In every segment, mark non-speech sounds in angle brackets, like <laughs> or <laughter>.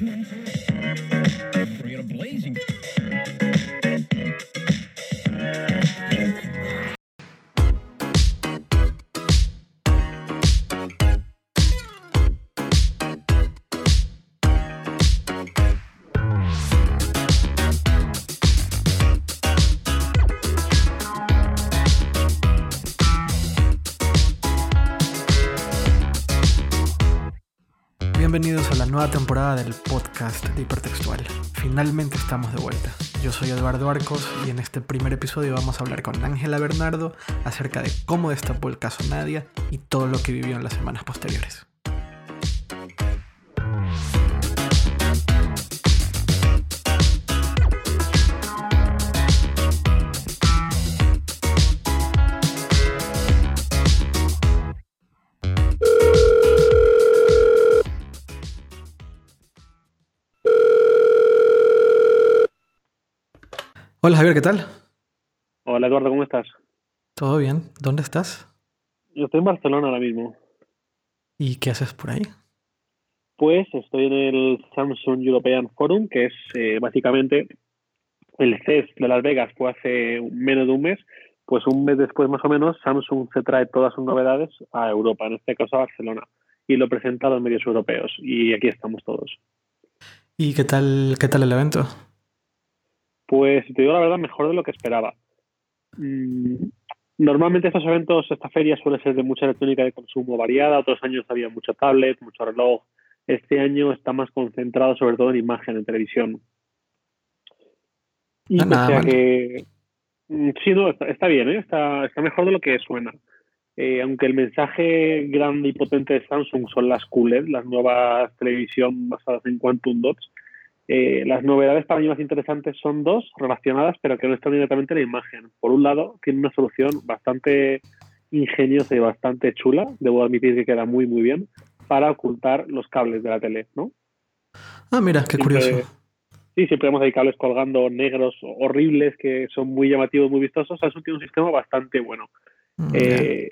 Bienvenidos a nueva temporada del podcast de Hipertextual. Finalmente estamos de vuelta. Yo soy Eduardo Arcos y en este primer episodio vamos a hablar con Ángela Bernardo acerca de cómo destapó el caso Nadia y todo lo que vivió en las semanas posteriores. Hola Javier, ¿qué tal? Hola Eduardo, ¿cómo estás? ¿Todo bien? ¿Dónde estás? Yo estoy en Barcelona ahora mismo. ¿Y qué haces por ahí? Pues estoy en el Samsung European Forum, que es eh, básicamente el CES de Las Vegas, fue hace menos de un mes. Pues un mes después más o menos, Samsung se trae todas sus novedades a Europa, en este caso a Barcelona, y lo presenta a los medios europeos. Y aquí estamos todos. ¿Y qué tal, qué tal el evento? Pues te digo la verdad, mejor de lo que esperaba. Mm, normalmente estos eventos, esta feria suele ser de mucha electrónica de consumo variada, otros años había mucho tablet, mucho reloj. Este año está más concentrado sobre todo en imagen, en televisión. Y Ah, o sea que mm, sí, no, está, está bien, ¿eh? está, está mejor de lo que suena. Eh, aunque el mensaje grande y potente de Samsung son las QLED, las nuevas televisión basadas en Quantum Dots, eh, las novedades para mí más interesantes son dos relacionadas, pero que no están directamente en la imagen. Por un lado, tiene una solución bastante ingeniosa y bastante chula, debo admitir que queda muy, muy bien, para ocultar los cables de la tele, ¿no? Ah, mira, qué Siempre- curioso. Sí, siempre vemos ahí cables colgando negros horribles que son muy llamativos, muy vistosos. Samsung tiene un sistema bastante bueno. Mm, Eh,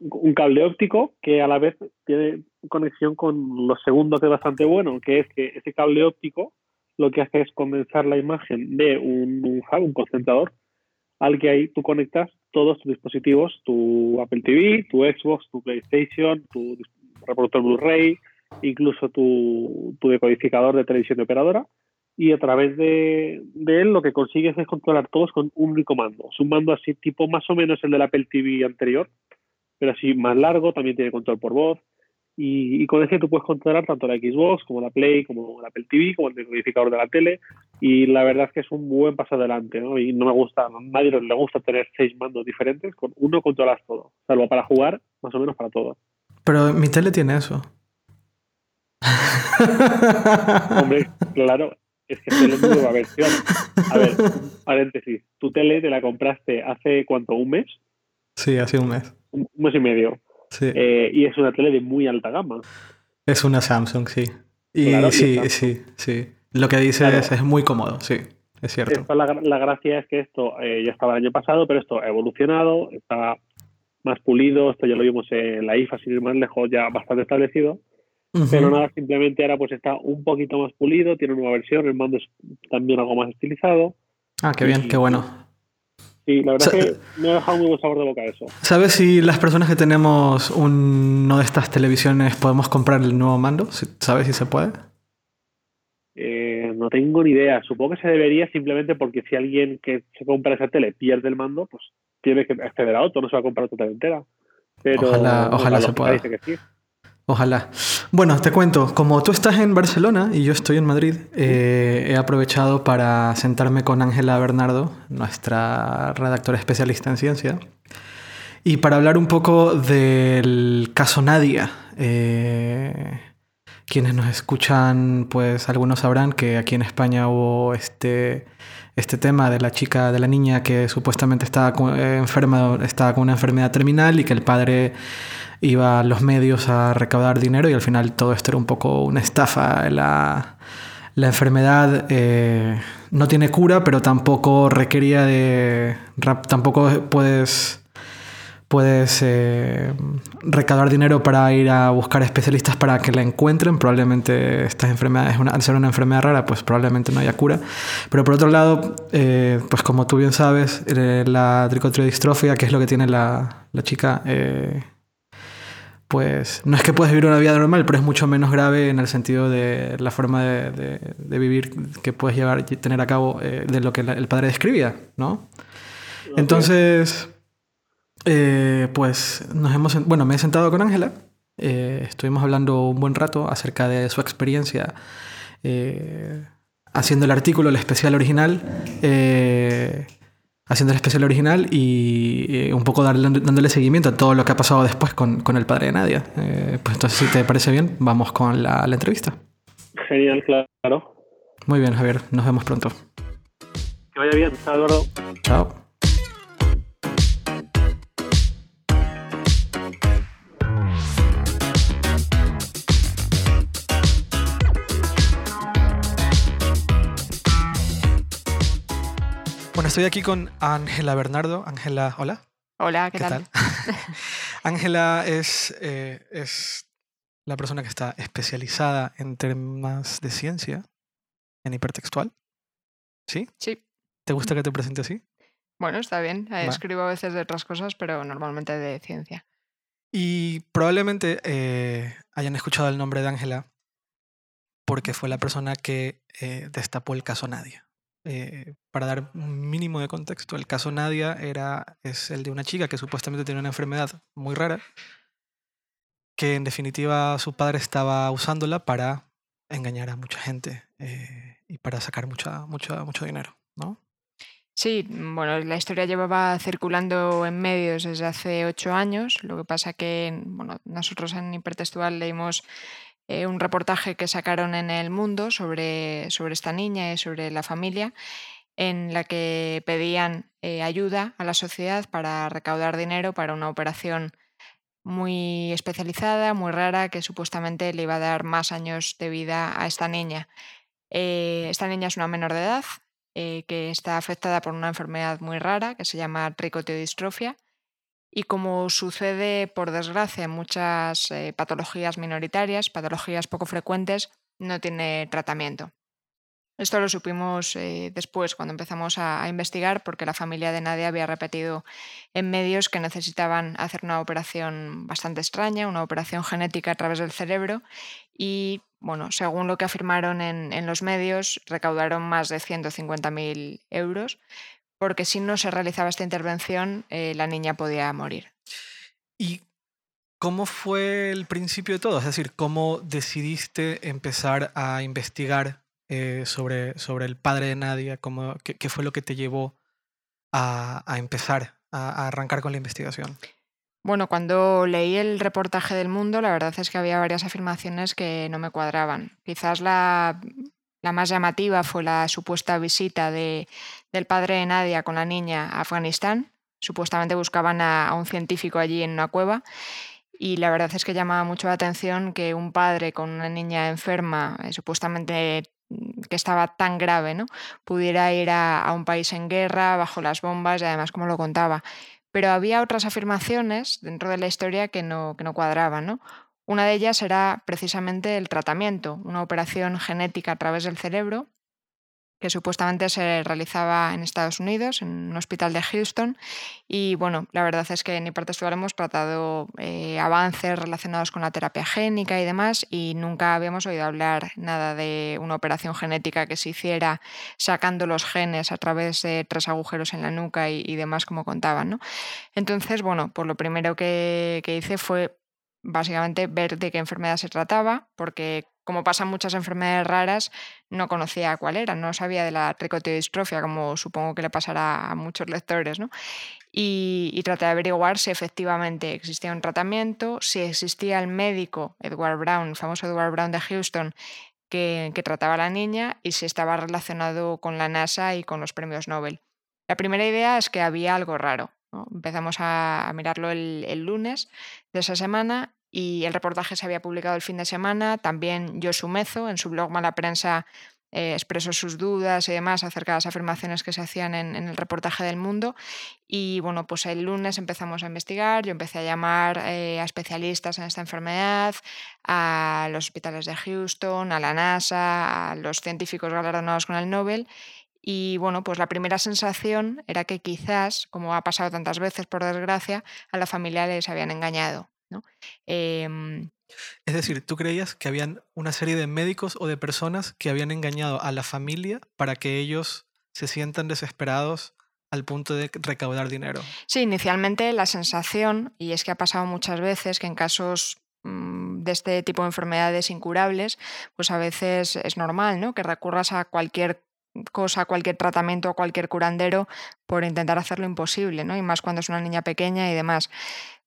un cable óptico que a la vez tiene conexión con lo segundo que es bastante bueno, que es que ese cable óptico lo que hace es condensar la imagen de un, un hub, un concentrador, al que ahí tú conectas todos tus dispositivos, tu Apple TV, tu Xbox, tu PlayStation, tu reproductor Blu-ray, incluso tu, tu decodificador de televisión de operadora, y a través de, de él lo que consigues es controlar todos con un único mando. Es un mando así tipo más o menos el del Apple TV anterior, pero así más largo, también tiene control por voz. Y, y con ese tú puedes controlar tanto la Xbox como la Play, como la Apple TV, como el decodificador de la tele. Y la verdad es que es un buen paso adelante, ¿no? Y no me gusta, a nadie le gusta tener seis mandos diferentes, con uno controlas todo, salvo para jugar, más o menos para todo. Pero mi tele tiene eso. <laughs> Hombre, claro, es que es la nueva versión. A ver, paréntesis, tu tele te la compraste hace cuánto, un mes, Sí, hace un mes. Un mes y medio, Sí. eh, y es una tele de muy alta gama. Es una Samsung, sí. Y Claro, sí, sí, sí. Lo que dices Claro. es muy cómodo, sí, es cierto. La, la gracia es que esto eh, ya estaba el año pasado, pero esto ha evolucionado, está más pulido, esto ya lo vimos en la IFA, sin ir más lejos, ya bastante establecido, pero nada, simplemente ahora pues está un poquito más pulido, tiene una nueva versión, el mando es también algo más estilizado, Ah, qué bien, y- qué bueno. Y la verdad es que me ha dejado muy buen sabor de boca eso. ¿Sabes si las personas que tenemos uno de estas televisiones podemos comprar el nuevo mando? ¿Sabes si se puede? Eh, no tengo ni idea, supongo que se debería simplemente porque si alguien que se compra esa tele pierde el mando, pues tiene que acceder a otro, no se va a comprar otra tele entera. Pero Ojalá- ojalá la se pueda. dice que sí. Ojalá. Bueno, te cuento, como tú estás en Barcelona y yo estoy en Madrid, eh, he aprovechado para sentarme con Ángela Bernardo, nuestra redactora especialista en ciencia, y para hablar un poco del caso Nadia. Eh, quienes nos escuchan, pues algunos sabrán que aquí en España hubo este, este tema de la chica, de la niña que supuestamente estaba eh, enferma, estaba con una enfermedad terminal y que el padre iba a los medios a recaudar dinero y al final todo esto era un poco una estafa. La, la enfermedad eh, no tiene cura, pero tampoco requería de... tampoco puedes, puedes eh, recaudar dinero para ir a buscar especialistas para que la encuentren. Probablemente estas enfermedades, al ser una enfermedad rara, pues probablemente no haya cura. Pero por otro lado, eh, pues como tú bien sabes, eh, la tricotiodistrofia, que es lo que tiene la, la chica, pues no es que puedas vivir una vida normal, pero es mucho menos grave en el sentido de la forma de, de, vivir que puedes llevar y tener a cabo de lo que el padre describía, ¿no? Entonces eh, pues nos hemos, bueno, me he sentado con Ángela, eh, estuvimos hablando un buen rato acerca de su experiencia eh, haciendo el artículo, el especial original, haciendo el especial original y un poco dándole seguimiento a todo lo que ha pasado después con, con el padre de Nadia. pues entonces, si te parece bien, vamos con la, la entrevista. Genial, claro. Muy bien, Javier, nos vemos pronto. Que vaya bien, chao, Eduardo. Chao. Estoy aquí con Ángela Bernardo. Ángela, hola. Hola, ¿qué, tal? <laughs> Ángela es, eh, es la persona que está especializada en temas de ciencia, en hipertextual. ¿Sí? Sí. ¿Te gusta que te presente así? Bueno, está bien. Escribo a veces de otras cosas, pero normalmente de ciencia. Y probablemente eh, hayan escuchado el nombre de Ángela porque fue la persona que eh, destapó el caso Nadia. Eh, para dar un mínimo de contexto, el caso Nadia era, es el de una chica que supuestamente tenía una enfermedad muy rara, que en definitiva su padre estaba usándola para engañar a mucha gente eh, y para sacar mucha, mucho dinero, ¿no? Sí, bueno, la historia llevaba circulando en medios desde hace ocho años. Lo que pasa que bueno, nosotros en Hipertextual leímos eh, un reportaje que sacaron en El Mundo sobre, sobre esta niña y sobre la familia, en la que pedían eh, ayuda a la sociedad para recaudar dinero para una operación muy especializada, muy rara, que supuestamente le iba a dar más años de vida a esta niña. Eh, esta niña es una menor de edad que está afectada por una enfermedad muy rara que se llama tricotiodistrofia y como sucede, por desgracia, en muchas eh, patologías minoritarias, patologías poco frecuentes, no tiene tratamiento. Esto lo supimos eh, después, cuando empezamos a, investigar, porque la familia de Nadia había repetido en medios que necesitaban hacer una operación bastante extraña, una operación genética a través del cerebro, y bueno, según lo que afirmaron en, en los medios, recaudaron más de 150.000 euros, porque si no se realizaba esta intervención, eh, la niña podía morir. ¿Y cómo fue el principio de todo? Es decir, ¿cómo decidiste empezar a investigar eh, sobre, sobre el padre de Nadia? ¿Cómo, qué, fue lo que te llevó a, empezar a, arrancar con la investigación? Bueno, cuando leí el reportaje del mundo, la verdad es que había varias afirmaciones que no me cuadraban. Quizás la, la más llamativa fue la supuesta visita de, del padre de Nadia con la niña a Afganistán. Supuestamente buscaban a, un científico allí en una cueva. Y la verdad es que llamaba mucho la atención que un padre con una niña enferma, eh, supuestamente mm, que estaba tan grave, ¿no? pudiera ir a, un país en guerra, bajo las bombas y además como lo contaba. Pero había otras afirmaciones dentro de la historia que no, que no cuadraban. ¿no? Una de ellas era precisamente el tratamiento, una operación genética a través del cerebro que supuestamente se realizaba en Estados Unidos, en un hospital de Houston. Y bueno, la verdad es que en Hipertextual hemos tratado eh, avances relacionados con la terapia génica y demás, y nunca habíamos oído hablar nada de una operación genética que se hiciera sacando los genes a través de tres agujeros en la nuca y, demás, como contaban. ¿no? Entonces, bueno, pues lo primero que, que hice fue básicamente ver de qué enfermedad se trataba, porque como pasan muchas enfermedades raras, no conocía cuál era, no sabía de la tricotiodistrofia, como supongo que le pasará a muchos lectores, ¿no? Y, traté de averiguar si efectivamente existía un tratamiento, si existía el médico Edward Brown, el famoso Edward Brown de Houston, que, trataba a la niña y si estaba relacionado con la NASA y con los premios Nobel. La primera idea es que había algo raro. Empezamos a, mirarlo el, el, lunes de esa semana y el reportaje se había publicado el fin de semana. También Josu Mezo, en su blog Mala Prensa, eh, expresó sus dudas y demás acerca de las afirmaciones que se hacían en, el reportaje del mundo. Y bueno, pues el lunes empezamos a investigar, yo empecé a llamar eh, a especialistas en esta enfermedad, a los hospitales de Houston, a la NASA, a los científicos galardonados con el Nobel. Y bueno, pues la primera sensación era que quizás, como ha pasado tantas veces por desgracia, a la familia les habían engañado. ¿No? Em, es decir, ¿tú creías que habían una serie de médicos o de personas que habían engañado a la familia para que ellos se sientan desesperados al punto de recaudar dinero? Sí, inicialmente la sensación, y es que ha pasado muchas veces que en casos mm, de este tipo de enfermedades incurables, pues a veces es normal, ¿no? Que recurras a cualquier cosa, cualquier tratamiento, a cualquier curandero por intentar hacerlo imposible, ¿no? Y más cuando es una niña pequeña y demás.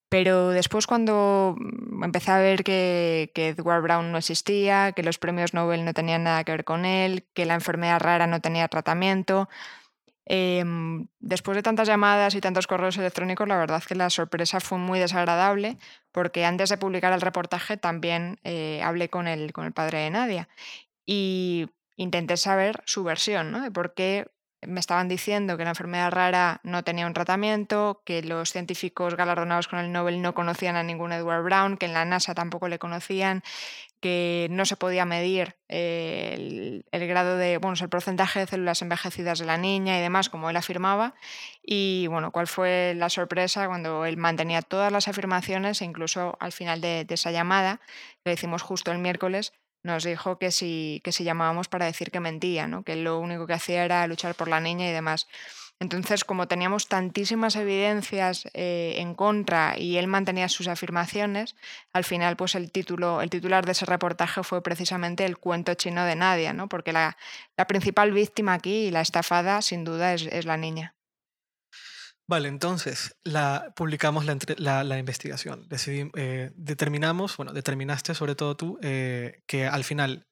Pero después cuando mm, empecé a ver que, Edward Brown no existía, que los premios Nobel no tenían nada que ver con él, que la enfermedad rara no tenía tratamiento, em, después de tantas llamadas y tantos correos electrónicos, la verdad es que la sorpresa fue muy desagradable porque antes de publicar el reportaje también eh, hablé con el, con el padre de Nadia y intenté saber su versión, ¿no? De por qué me estaban diciendo que la enfermedad rara no tenía un tratamiento, que los científicos galardonados con el Nobel no conocían a ningún Edward Brown, que en la NASA tampoco le conocían, que no se podía medir el, grado de, bueno, el porcentaje de células envejecidas de la niña y demás, como él afirmaba. Y bueno, cuál fue la sorpresa cuando él mantenía todas las afirmaciones e incluso al final de, de esa llamada, que hicimos justo el miércoles, nos dijo que si, que llamábamos para decir que mentía, que lo único que hacía era luchar por la niña y demás. Entonces, como teníamos tantísimas evidencias eh, en contra y él mantenía sus afirmaciones, al final, pues el título, el titular de ese reportaje fue precisamente el cuento chino de Nadia, ¿no? Porque la, principal víctima aquí y la estafada, sin duda, es la niña. Vale, entonces la, publicamos la, la, investigación. Eh, determinamos, bueno, determinaste sobre todo tú, eh, que al final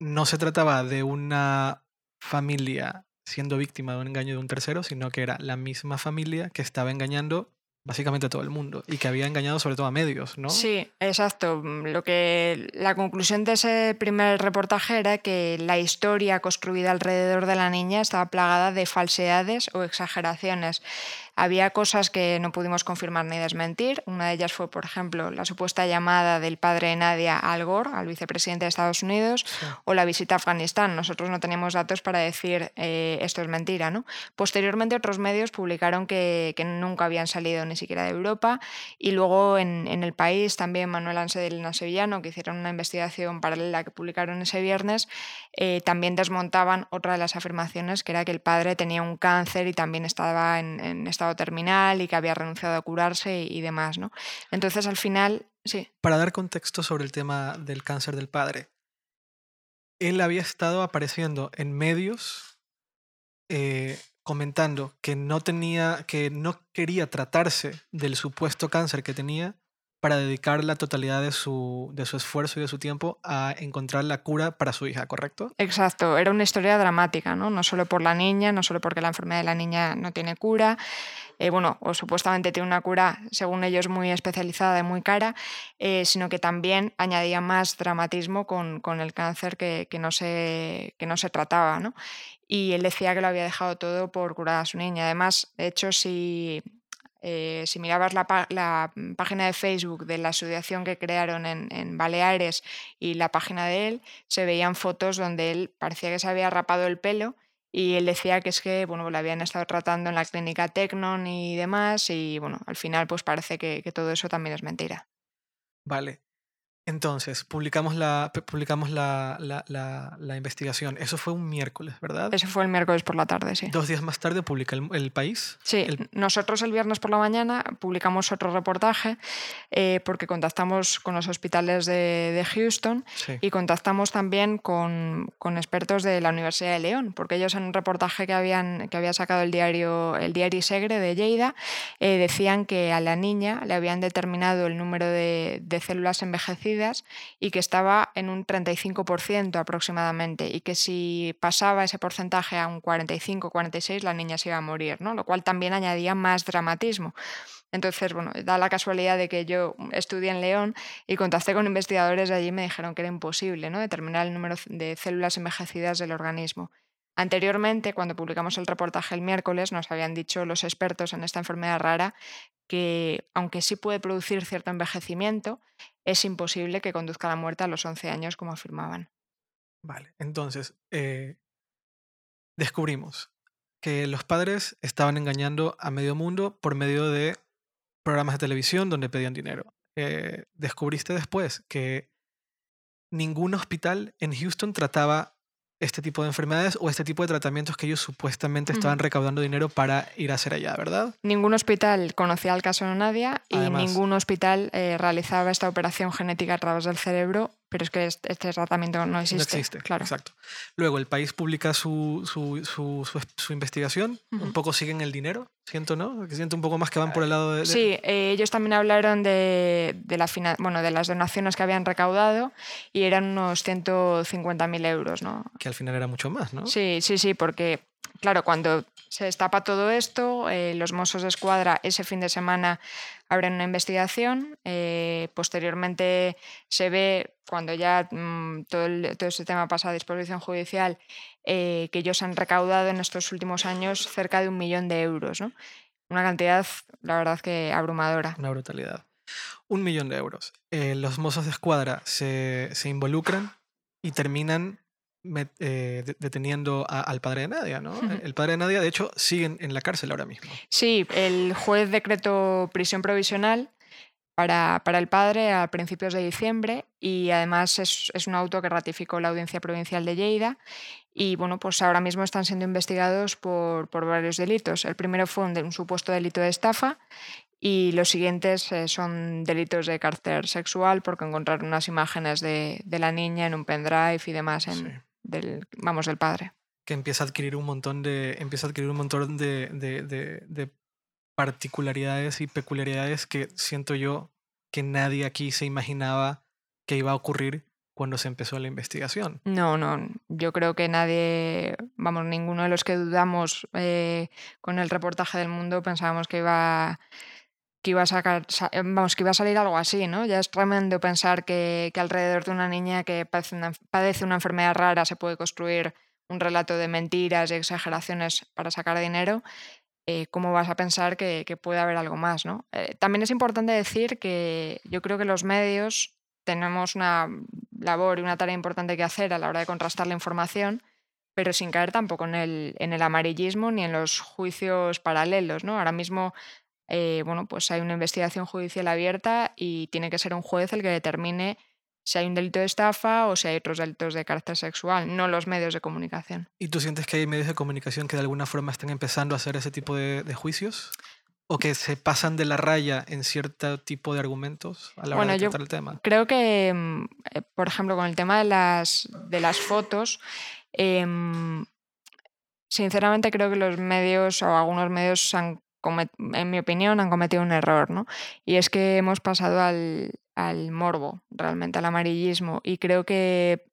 no se trataba de una familia siendo víctima de un engaño de un tercero, sino que era la misma familia que estaba engañando básicamente todo el mundo y que había engañado sobre todo a medios, ¿no? Sí, exacto. Lo que la conclusión de ese primer reportaje era que la historia construida alrededor de la niña estaba plagada de falsedades o exageraciones. Había cosas que no pudimos confirmar ni desmentir. Una de ellas fue, por ejemplo, la supuesta llamada del padre de Nadia Al Gore, al vicepresidente de Estados Unidos, o la visita a Afganistán. Nosotros no teníamos datos para decir eh, esto es mentira. ¿no? Posteriormente, otros medios publicaron que, nunca habían salido ni siquiera de Europa. Y luego en, el país también Manuel Anse Sevillano, que hicieron una investigación paralela que publicaron ese viernes, eh, también desmontaban otra de las afirmaciones, que era que el padre tenía un cáncer y también estaba en, en estado terminal y que había renunciado a curarse y, demás, ¿no? Entonces al final, sí. Para dar contexto sobre el tema del cáncer del padre, él había estado apareciendo en medios eh, comentando que no tenía, que no quería tratarse del supuesto cáncer que tenía para dedicar la totalidad de su, de su esfuerzo y de su tiempo a encontrar la cura para su hija, ¿correcto? Exacto, era una historia dramática, ¿no? No solo por la niña, no solo porque la enfermedad de la niña no tiene cura, eh, bueno, o supuestamente tiene una cura, según ellos, muy especializada y muy cara, eh, sino que también añadía más dramatismo con, con el cáncer que, que, no se, que no se trataba, ¿no? Y él decía que lo había dejado todo por curar a su niña. Además, de hecho, si eh, si mirabas la, página de Facebook de la asociación que crearon en, Baleares y la página de él, se veían fotos donde él parecía que se había rapado el pelo y él decía que es que bueno, lo habían estado tratando en la clínica Tecnon y demás y bueno, al final pues parece que todo eso también es mentira. Vale. Entonces, publicamos la, publicamos la, la, investigación. Eso fue un miércoles, ¿verdad? Eso fue el miércoles por la tarde, sí. Dos días más tarde publica el, país. Sí, nosotros el viernes por la mañana publicamos otro reportaje eh, porque contactamos con los hospitales de, Houston y contactamos también con, con, expertos de la Universidad de León, porque ellos en un reportaje que, habían, que había sacado el diario, el diario Segre de Lleida eh, decían que a la niña le habían determinado el número de, de células envejecidas y que estaba en un 35% aproximadamente y que si pasaba ese porcentaje a un 45-46 la niña se iba a morir, ¿no? lo cual también añadía más dramatismo. Entonces, bueno, da la casualidad de que yo estudié en León y contacté con investigadores de allí y me dijeron que era imposible ¿no? determinar el número de células envejecidas del organismo. Anteriormente, cuando publicamos el reportaje el miércoles, nos habían dicho los expertos en esta enfermedad rara que, aunque sí puede producir cierto envejecimiento, es imposible que conduzca a la muerte a los 11 años, como afirmaban. Vale, entonces, eh, descubrimos que los padres estaban engañando a medio mundo por medio de programas de televisión donde pedían dinero. Eh, descubriste después que ningún hospital en Houston trataba este tipo de enfermedades o este tipo de tratamientos que ellos supuestamente estaban recaudando dinero para ir a hacer allá, ¿verdad? Ningún hospital conocía el caso de Nadia y ningún hospital eh, realizaba esta operación genética a través del cerebro pero es que este tratamiento no existe. No existe, claro. Exacto. Luego el país publica su, su, su, investigación, un poco siguen el dinero, siento, ¿no? Siento un poco más que van por el lado de... Sí, eh, ellos también hablaron de, de, la bueno, de las donaciones que habían recaudado y eran unos 150.000 euros, ¿no? Que al final era mucho más, ¿no? Sí, sí, sí, porque claro, cuando se destapa todo esto, eh, los Mossos de Escuadra ese fin de semana abren una investigación. Eh, posteriormente se ve, cuando ya mm, todo, todo, este tema pasa a disposición judicial, eh, que ellos han recaudado en estos últimos años cerca de un millón de euros. ¿no? Una cantidad, la verdad, que abrumadora. Una brutalidad. Un millón de euros. los Mossos de Escuadra se, se involucran y terminan eh, deteniendo al padre de Nadia, ¿no? El padre de Nadia, de hecho, sigue en, la cárcel ahora mismo. Sí, el juez decretó prisión provisional para, para, el padre a principios de diciembre y además es, es, un auto que ratificó la Audiencia Provincial de Lleida y bueno, pues ahora mismo están siendo investigados por, por varios delitos. El primero fue un, un, supuesto delito de estafa y los siguientes eh, son delitos de carácter sexual porque encontraron unas imágenes de, de, la niña en un pendrive y demás en, del, vamos, del padre. Que empieza a adquirir un montón de, empieza a adquirir un montón de, de, de particularidades y peculiaridades que siento yo que nadie aquí se imaginaba que iba a ocurrir cuando se empezó la investigación. No, no, yo creo que nadie, vamos, ninguno de los que dudamos eh, con el reportaje del mundo pensábamos que iba que iba a sacar, vamos, que iba a salir algo así, ¿no? Ya es tremendo pensar que, que alrededor de una niña que padece una, enfermedad rara se puede construir un relato de mentiras y exageraciones para sacar dinero. Eh, ¿Cómo vas a pensar que, que, puede haber algo más, no? Eh, también es importante decir que yo creo que los medios tenemos una labor y una tarea importante que hacer a la hora de contrastar la información, pero sin caer tampoco en el, en el amarillismo ni en los juicios paralelos, ¿no? Ahora mismo eh, bueno, pues hay una investigación judicial abierta y tiene que ser un juez el que determine si hay un delito de estafa o si hay otros delitos de carácter sexual, no los medios de comunicación. ¿Y tú sientes que hay medios de comunicación que de alguna forma están empezando a hacer ese tipo de, juicios? ¿O que se pasan de la raya en cierto tipo de argumentos a la hora de tratar el tema? Creo que, mm, eh, por ejemplo, con el tema de las, de las fotos, em, sinceramente creo que los medios o algunos medios han en mi opinión, han cometido un error, ¿no? Y es que hemos pasado al, morbo, realmente al amarillismo, y creo que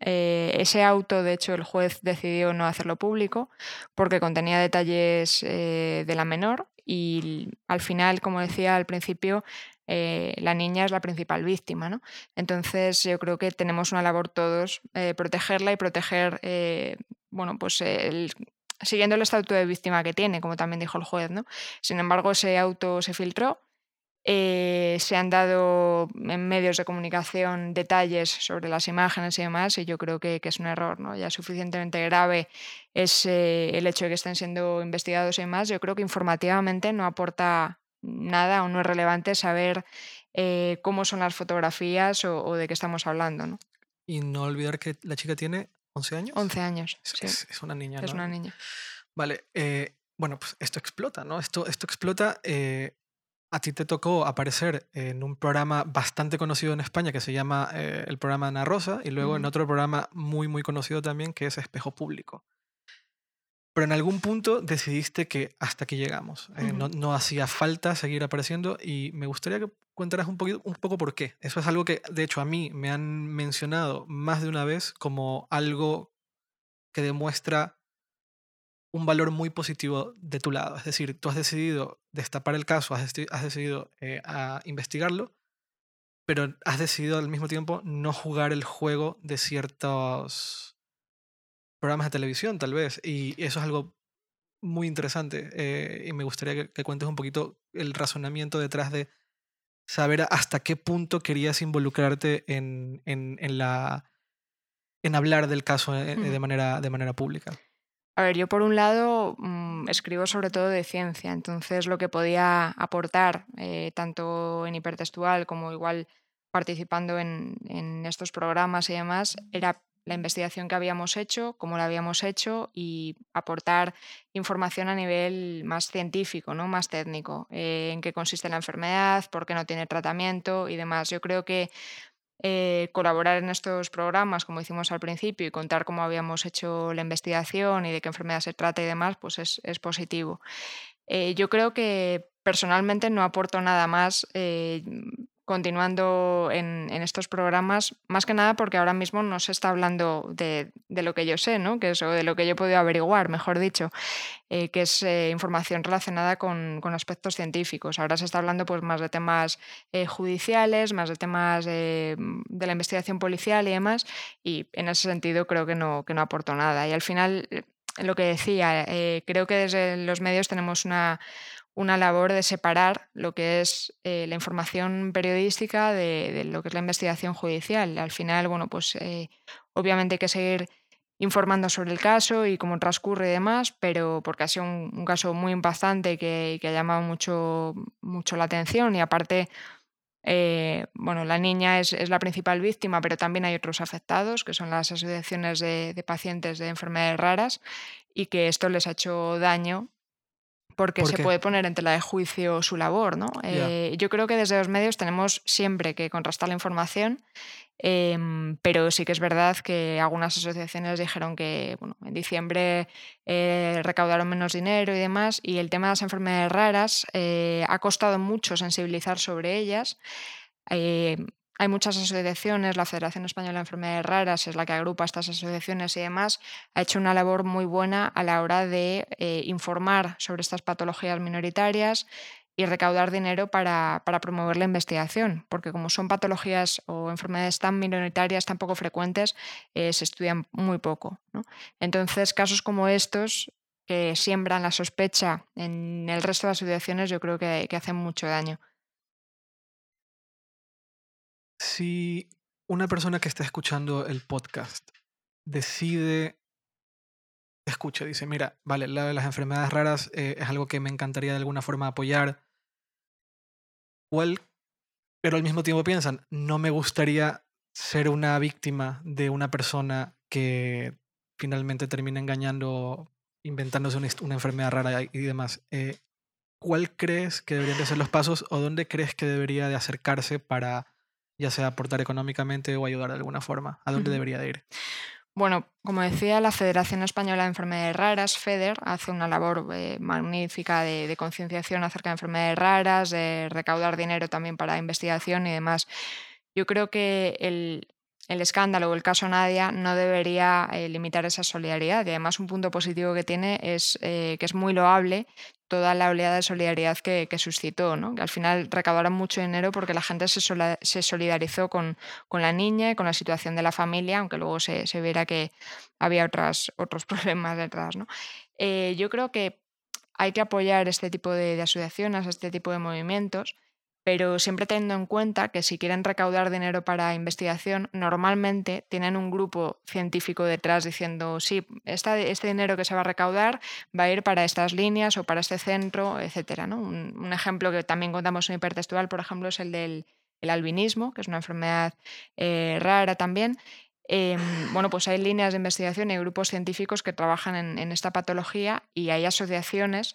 eh, ese auto, de hecho, el juez decidió no hacerlo público porque contenía detalles eh, de la menor y al final, como decía al principio, eh, la niña es la principal víctima. ¿no? Entonces yo creo que tenemos una labor todos, protegerla y proteger bueno, pues el, siguiendo el estatuto de víctima que tiene, como también dijo el juez. ¿no? Sin embargo, ese auto se filtró. Eh, se han dado en medios de comunicación detalles sobre las imágenes y demás, y yo creo que, es un error, ¿no? Ya suficientemente grave es el hecho de que estén siendo investigados y demás. Yo creo que informativamente no aporta nada o no es relevante saber eh, cómo son las fotografías o, de qué estamos hablando. ¿no? Y no olvidar que la chica tiene 11 años. 11 años. Es, es, una niña. Es una niña. Vale, eh, bueno, pues esto explota, ¿no? Esto, esto explota. Eh, a ti te tocó aparecer en un programa bastante conocido en España que se llama eh, el programa Ana Rosa y luego en otro programa muy, muy conocido también que es Espejo Público. Pero en algún punto decidiste que hasta aquí llegamos. no, no, hacía falta seguir apareciendo y me gustaría que contaras un, poquito, un poco por qué. Eso es algo que, de hecho, a mí me han mencionado más de una vez como algo que demuestra un valor muy positivo de tu lado. Es decir, tú has decidido destapar el caso, has, has decidido eh, a investigarlo, pero has decidido al mismo tiempo no jugar el juego de ciertos programas de televisión, tal vez. Y eso es algo muy interesante. Eh, y me gustaría que, cuentes un poquito el razonamiento detrás de saber hasta qué punto querías involucrarte en, en, en la en hablar del caso eh, de, manera, de manera pública. A ver, yo por un lado mm, escribo sobre todo de ciencia, entonces lo que podía aportar, eh, tanto en hipertextual como igual participando en, estos programas y demás, era la investigación que habíamos hecho, cómo la habíamos hecho y aportar información a nivel más científico, ¿no? más técnico, eh, en qué consiste la enfermedad, por qué no tiene tratamiento y demás. Yo creo que eh, colaborar en estos programas, como hicimos al principio, y contar cómo habíamos hecho la investigación y de qué enfermedad se trata y demás, pues es, positivo. Eh, yo creo que personalmente no aporto nada más continuando en, estos programas, más que nada porque ahora mismo no se está hablando de, lo que yo sé, ¿no? que es, o de lo que yo he podido averiguar, mejor dicho, eh, que es eh, información relacionada con, aspectos científicos. Ahora se está hablando pues, más de temas eh, judiciales, más de temas de la investigación policial y demás, y en ese sentido creo que no, que no aporto nada. Y al final, lo que decía, creo que desde los medios tenemos una una labor de separar lo que es eh, la información periodística de, lo que es la investigación judicial. Al final, bueno, pues eh, obviamente hay que seguir informando sobre el caso y cómo transcurre y demás, pero porque ha sido un, caso muy impactante que, que, ha llamado mucho, mucho la atención y aparte, eh, bueno, la niña es, la principal víctima, pero también hay otros afectados, que son las asociaciones de, de pacientes de enfermedades raras y que esto les ha hecho daño porque se puede poner en tela de juicio su labor. ¿no? Eh, yo creo que desde los medios tenemos siempre que contrastar la información, em, pero sí que es verdad que algunas asociaciones dijeron que bueno, en diciembre eh, recaudaron menos dinero y demás, y el tema de las enfermedades raras eh, ha costado mucho sensibilizar sobre ellas. Hay muchas asociaciones, la Federación Española de Enfermedades Raras es la que agrupa estas asociaciones y demás, ha hecho una labor muy buena a la hora de eh, informar sobre estas patologías minoritarias y recaudar dinero para, promover la investigación, porque como son patologías o enfermedades tan minoritarias, tan poco frecuentes, eh, se estudian muy poco. Entonces, casos como estos que siembran la sospecha en el resto de asociaciones, yo creo que hacen mucho daño. Si una persona que está escuchando el podcast decide, escucha, dice, mira, vale, la de las enfermedades raras eh, es algo que me encantaría de alguna forma apoyar. Pero al mismo tiempo piensan, no me gustaría ser una víctima de una persona que finalmente termina engañando, inventándose una, enfermedad rara y demás. Eh, ¿Cuál crees que deberían de ser los pasos o dónde crees que debería de acercarse para ya sea aportar económicamente o ayudar de alguna forma? ¿A dónde debería de ir? Bueno, como decía, la Federación Española de Enfermedades Raras, FEDER, hace una labor eh, magnífica de, de concienciación acerca de enfermedades raras, de recaudar dinero también para investigación y demás. Yo creo que el, el escándalo o el caso Nadia no debería eh, limitar esa solidaridad. Y además un punto positivo que tiene es eh, que es muy loable toda la oleada de solidaridad que, suscitó, ¿no? que al final recaudaron mucho dinero porque la gente se, se solidarizó con, con, la niña y con la situación de la familia, aunque luego se, se viera que había otras, otros <laughs> problemas detrás. ¿no? Eh, yo creo que hay que apoyar este tipo de asociaciones, este tipo de movimientos, pero siempre teniendo en cuenta que si quieren recaudar dinero para investigación, normalmente tienen un grupo científico detrás diciendo, sí, este dinero que se va a recaudar va a ir para estas líneas o para este centro, etc. ¿no? Un, ejemplo que también contamos en hipertextual, por ejemplo, es el del albinismo, que es una enfermedad eh, rara también. Em, bueno, pues hay líneas de investigación y grupos científicos que trabajan en esta patología y hay asociaciones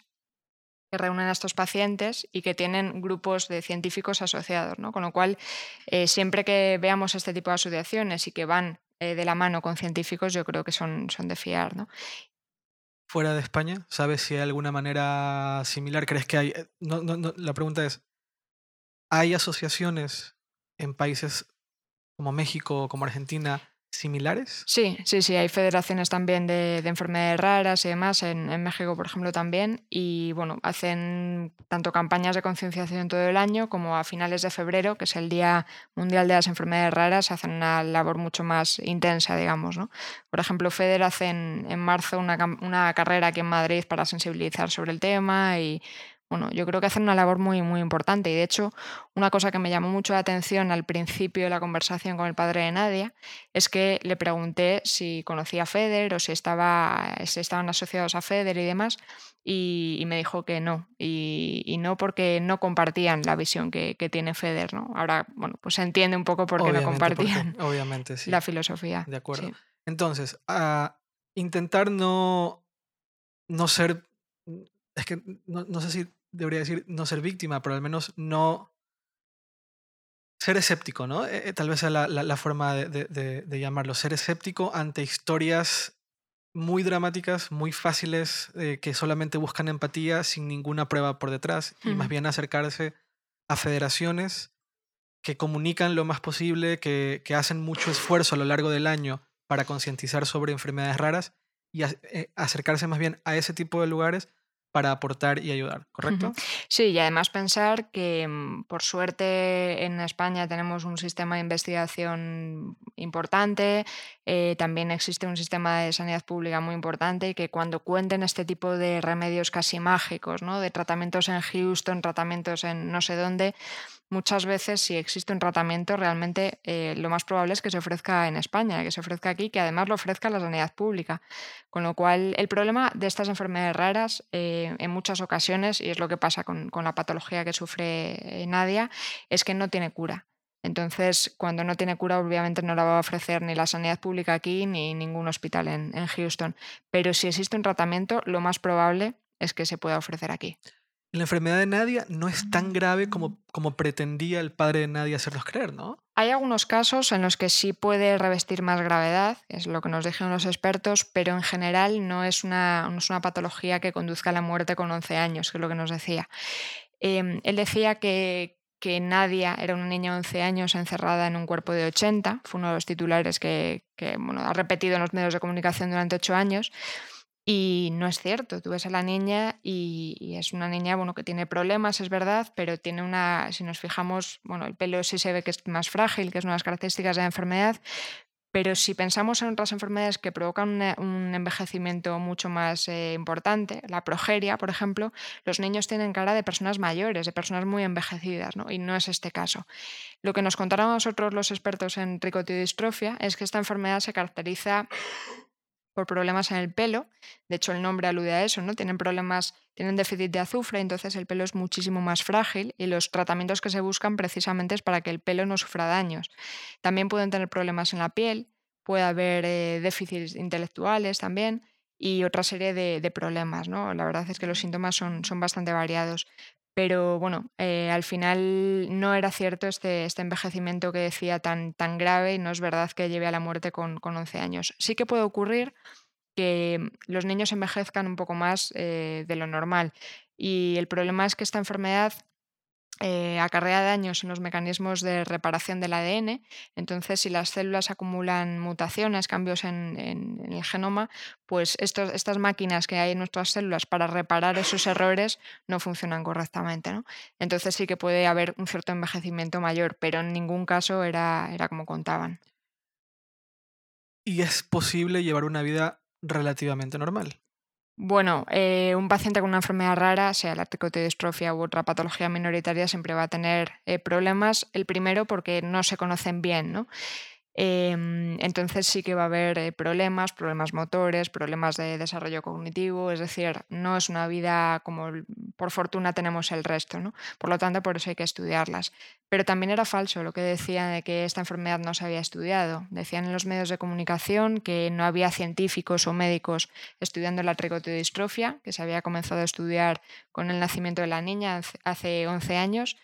que reúnen a estos pacientes y que tienen grupos de científicos asociados, ¿no? Con lo cual, eh, siempre que veamos este tipo de asociaciones y que van eh, de la mano con científicos, yo creo que son, son de fiar. Fuera de España, ¿sabes si hay alguna manera similar? ¿Crees que hay? Eh, no, no, la pregunta es, ¿hay asociaciones en países como México, como Argentina, similares? Sí, sí, sí, hay federaciones también de, enfermedades raras y demás, en, México, por ejemplo, también, y bueno, hacen tanto campañas de concienciación todo el año como a finales de febrero, que es el Día Mundial de las Enfermedades Raras, hacen una labor mucho más intensa, digamos, ¿no? Por ejemplo, FEDER hace en, en marzo una, una carrera aquí en Madrid para sensibilizar sobre el tema y bueno, yo creo que hacen una labor muy, muy importante. Y de hecho, una cosa que me llamó mucho la atención al principio de la conversación con el padre de Nadia es que le pregunté si conocía a FEDER o si, estaba, si estaban asociados a FEDER y demás. Y, me dijo que no. Y, no porque no compartían la visión que, tiene FEDER. ¿no? Ahora, bueno, pues se entiende un poco por qué no compartían <laughs> obviamente, sí. la filosofía. De acuerdo. Entonces, a intentar no, no ser. Es que no, no sé si debería decir no ser víctima, pero al menos no ser escéptico, ¿no? Eh, eh, tal vez sea la, forma de, llamarlo, ser escéptico ante historias muy dramáticas, muy fáciles, eh, que solamente buscan empatía sin ninguna prueba por detrás, y más bien acercarse a federaciones que comunican lo más posible, que, que, hacen mucho esfuerzo a lo largo del año para concientizar sobre enfermedades raras y acercarse más bien a ese tipo de lugares para aportar y ayudar, ¿correcto? Sí, y además pensar que mm, por suerte en España tenemos un sistema de investigación importante, eh, también existe un sistema de sanidad pública muy importante y que cuando cuenten este tipo de remedios casi mágicos, ¿no? de tratamientos en Houston, tratamientos en no sé dónde, muchas veces si existe un tratamiento realmente eh, lo más probable es que se ofrezca en España, que se ofrezca aquí, que además lo ofrezca la sanidad pública. Con lo cual el problema de estas enfermedades raras eh, en muchas ocasiones, y es lo que pasa con, la patología que sufre eh, Nadia, es que no tiene cura. Entonces, cuando no tiene cura, obviamente no la va a ofrecer ni la sanidad pública aquí ni ningún hospital en Houston. Pero si existe un tratamiento, lo más probable es que se pueda ofrecer aquí. La enfermedad de Nadia no es tan grave como, como pretendía el padre de Nadia hacernos creer, ¿no? Hay algunos casos en los que sí puede revestir más gravedad, es lo que nos dijeron los expertos, pero en general no es una, es una patología que conduzca a la muerte con 11 años, que es lo que nos decía. Em, él decía que, que Nadia era una niña de 11 años encerrada en un cuerpo de 80, fue uno de los titulares que, que bueno, ha repetido en los medios de comunicación durante 8 años. Y no es cierto, tú ves a la niña y, es una niña bueno, que tiene problemas, es verdad, pero tiene una, si nos fijamos, bueno, el pelo sí se ve que es más frágil, que es una de las características de la enfermedad, pero si pensamos en otras enfermedades que provocan un envejecimiento mucho más eh, importante, la progeria, por ejemplo, los niños tienen cara de personas mayores, de personas muy envejecidas, ¿no? y no es este caso. Lo que nos contaron nosotros los expertos en tricotiodistrofia es que esta enfermedad se caracteriza por problemas en el pelo. De hecho, el nombre alude a eso, ¿no? Tienen problemas, tienen déficit de azufre, entonces el pelo es muchísimo más frágil y los tratamientos que se buscan precisamente es para que el pelo no sufra daños. También pueden tener problemas en la piel, puede haber eh, déficits intelectuales también y otra serie de, problemas, ¿no? La verdad es que los síntomas son, son bastante variados. Pero bueno, eh, al final no era cierto este, este envejecimiento que decía tan, tan grave y no es verdad que lleve a la muerte con, con 11 años. Sí que puede ocurrir que los niños envejezcan un poco más eh, de lo normal. Y el problema es que esta enfermedad eh, acarrea daños en los mecanismos de reparación del ADN. Entonces, si las células acumulan mutaciones, cambios en, el genoma, pues estas máquinas que hay en nuestras células para reparar esos errores no funcionan correctamente. Entonces sí que puede haber un cierto envejecimiento mayor, pero en ningún caso era, era como contaban. ¿Y es posible llevar una vida relativamente normal? Bueno, eh, un paciente con una enfermedad rara, sea la tricotodistrofia u otra patología minoritaria, siempre va a tener eh, problemas. El primero porque no se conocen bien, ¿no? Em, entonces sí que va a haber eh, problemas, problemas motores, problemas de desarrollo cognitivo, es decir, no es una vida como por fortuna tenemos el resto, ¿no? Por lo tanto, por eso hay que estudiarlas. Pero también era falso lo que decían de que esta enfermedad no se había estudiado. Decían en los medios de comunicación que no había científicos o médicos estudiando la tricotiodistrofia, que se había comenzado a estudiar con el nacimiento de la niña hace 11 años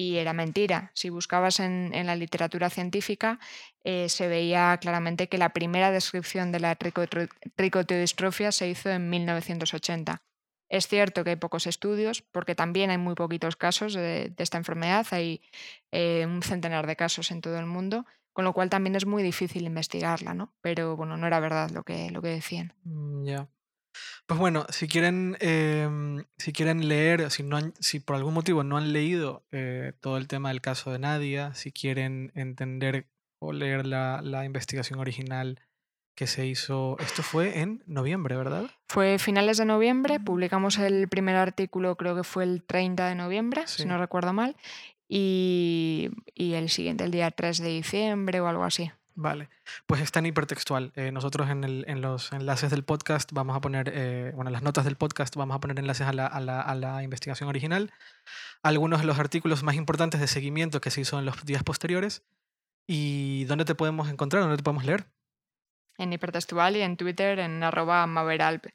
y era mentira. Si buscabas en, la literatura científica, eh, se veía claramente que la primera descripción de la tricotiodistrofia se hizo en 1980. Es cierto que hay pocos estudios, porque también hay muy poquitos casos de, esta enfermedad, hay eh, un centenar de casos en todo el mundo, con lo cual también es muy difícil investigarla, ¿no? Pero bueno, no era verdad lo que, lo que decían. Mm, ya. Pues bueno, si quieren, em, si quieren leer, si, no si por algún motivo no han leído eh, todo el tema del caso de Nadia, si quieren entender o leer la, la investigación original que se hizo, esto fue en noviembre, ¿verdad? Fue finales de noviembre, publicamos el primer artículo, creo que fue el 30 de noviembre, si no recuerdo mal, y, y, el siguiente, el día 3 de diciembre o algo así. Vale, pues está en hipertextual. Eh, nosotros en, el, en, los enlaces del podcast vamos a poner, eh, bueno, en las notas del podcast vamos a poner enlaces a la, a, la, a la, investigación original, algunos de los artículos más importantes de seguimiento que se hizo en los días posteriores. ¿Y dónde te podemos encontrar? ¿Dónde te podemos leer? En hipertextual y en Twitter en arroba maveralp.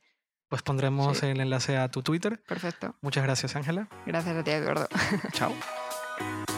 Pues pondremos el enlace a tu Twitter. Perfecto. Muchas gracias, Ángela. Gracias a ti, Eduardo. Chao. <laughs>